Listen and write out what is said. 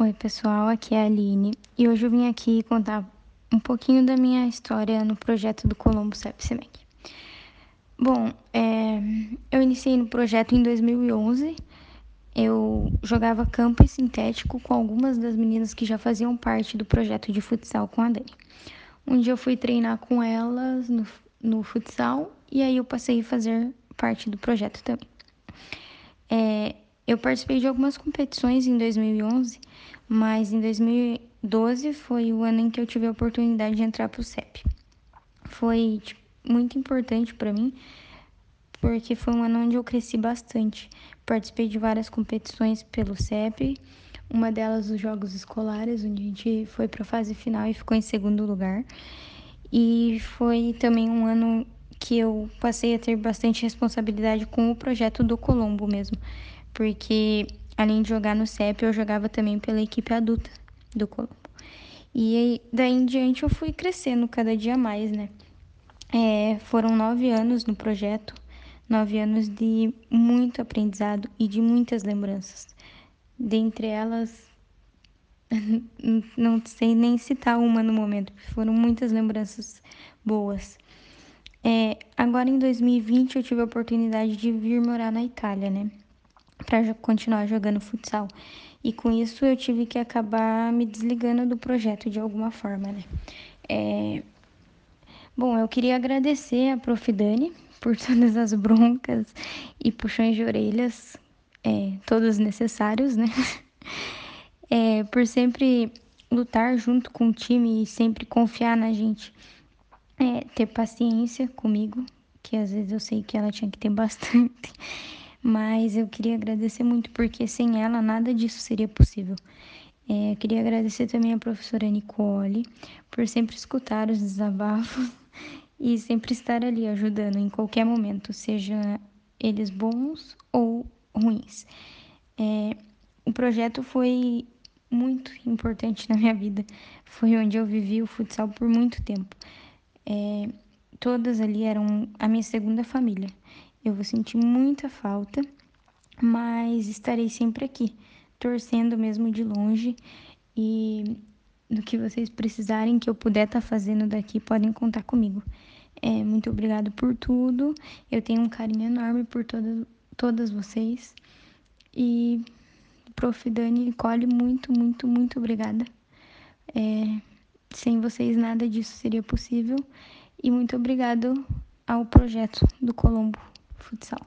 Oi, pessoal, aqui é a Aline e hoje eu vim aqui contar um pouquinho da minha história no projeto do Colombo CEP-CEMEC. Bom, é, eu iniciei no projeto em 2011. Eu jogava campo e sintético com algumas das meninas que já faziam parte do projeto de futsal com a Dani. Um dia eu fui treinar com elas no, no futsal e aí eu passei a fazer parte do projeto também. É, eu participei de algumas competições em 2011, mas em 2012 foi o ano em que eu tive a oportunidade de entrar para o CEP. Foi tipo, muito importante para mim, porque foi um ano onde eu cresci bastante. Participei de várias competições pelo CEP, uma delas os Jogos Escolares, onde a gente foi para a fase final e ficou em segundo lugar. E foi também um ano que eu passei a ter bastante responsabilidade com o projeto do Colombo mesmo porque além de jogar no CEP, eu jogava também pela equipe adulta do Colombo. E daí em diante eu fui crescendo cada dia mais, né? É, foram nove anos no projeto, nove anos de muito aprendizado e de muitas lembranças. Dentre elas, não sei nem citar uma no momento, foram muitas lembranças boas. É, agora em 2020 eu tive a oportunidade de vir morar na Itália, né? Para continuar jogando futsal. E com isso eu tive que acabar me desligando do projeto de alguma forma, né? É... Bom, eu queria agradecer a Prof. Dani por todas as broncas e puxões de orelhas, é, todos necessários, né? É, por sempre lutar junto com o time e sempre confiar na gente. É, ter paciência comigo, que às vezes eu sei que ela tinha que ter bastante mas eu queria agradecer muito porque sem ela nada disso seria possível. É, queria agradecer também a professora Nicole por sempre escutar os desabafos e sempre estar ali ajudando em qualquer momento, seja eles bons ou ruins. É, o projeto foi muito importante na minha vida. Foi onde eu vivi o futsal por muito tempo. É, todas ali eram a minha segunda família. Eu vou sentir muita falta, mas estarei sempre aqui, torcendo mesmo de longe e do que vocês precisarem que eu puder estar tá fazendo daqui, podem contar comigo. É, muito obrigado por tudo. Eu tenho um carinho enorme por todas, todas vocês. E Prof. Dani Nicole, muito, muito, muito obrigada. É, sem vocês nada disso seria possível. E muito obrigado ao projeto do Colombo futsal.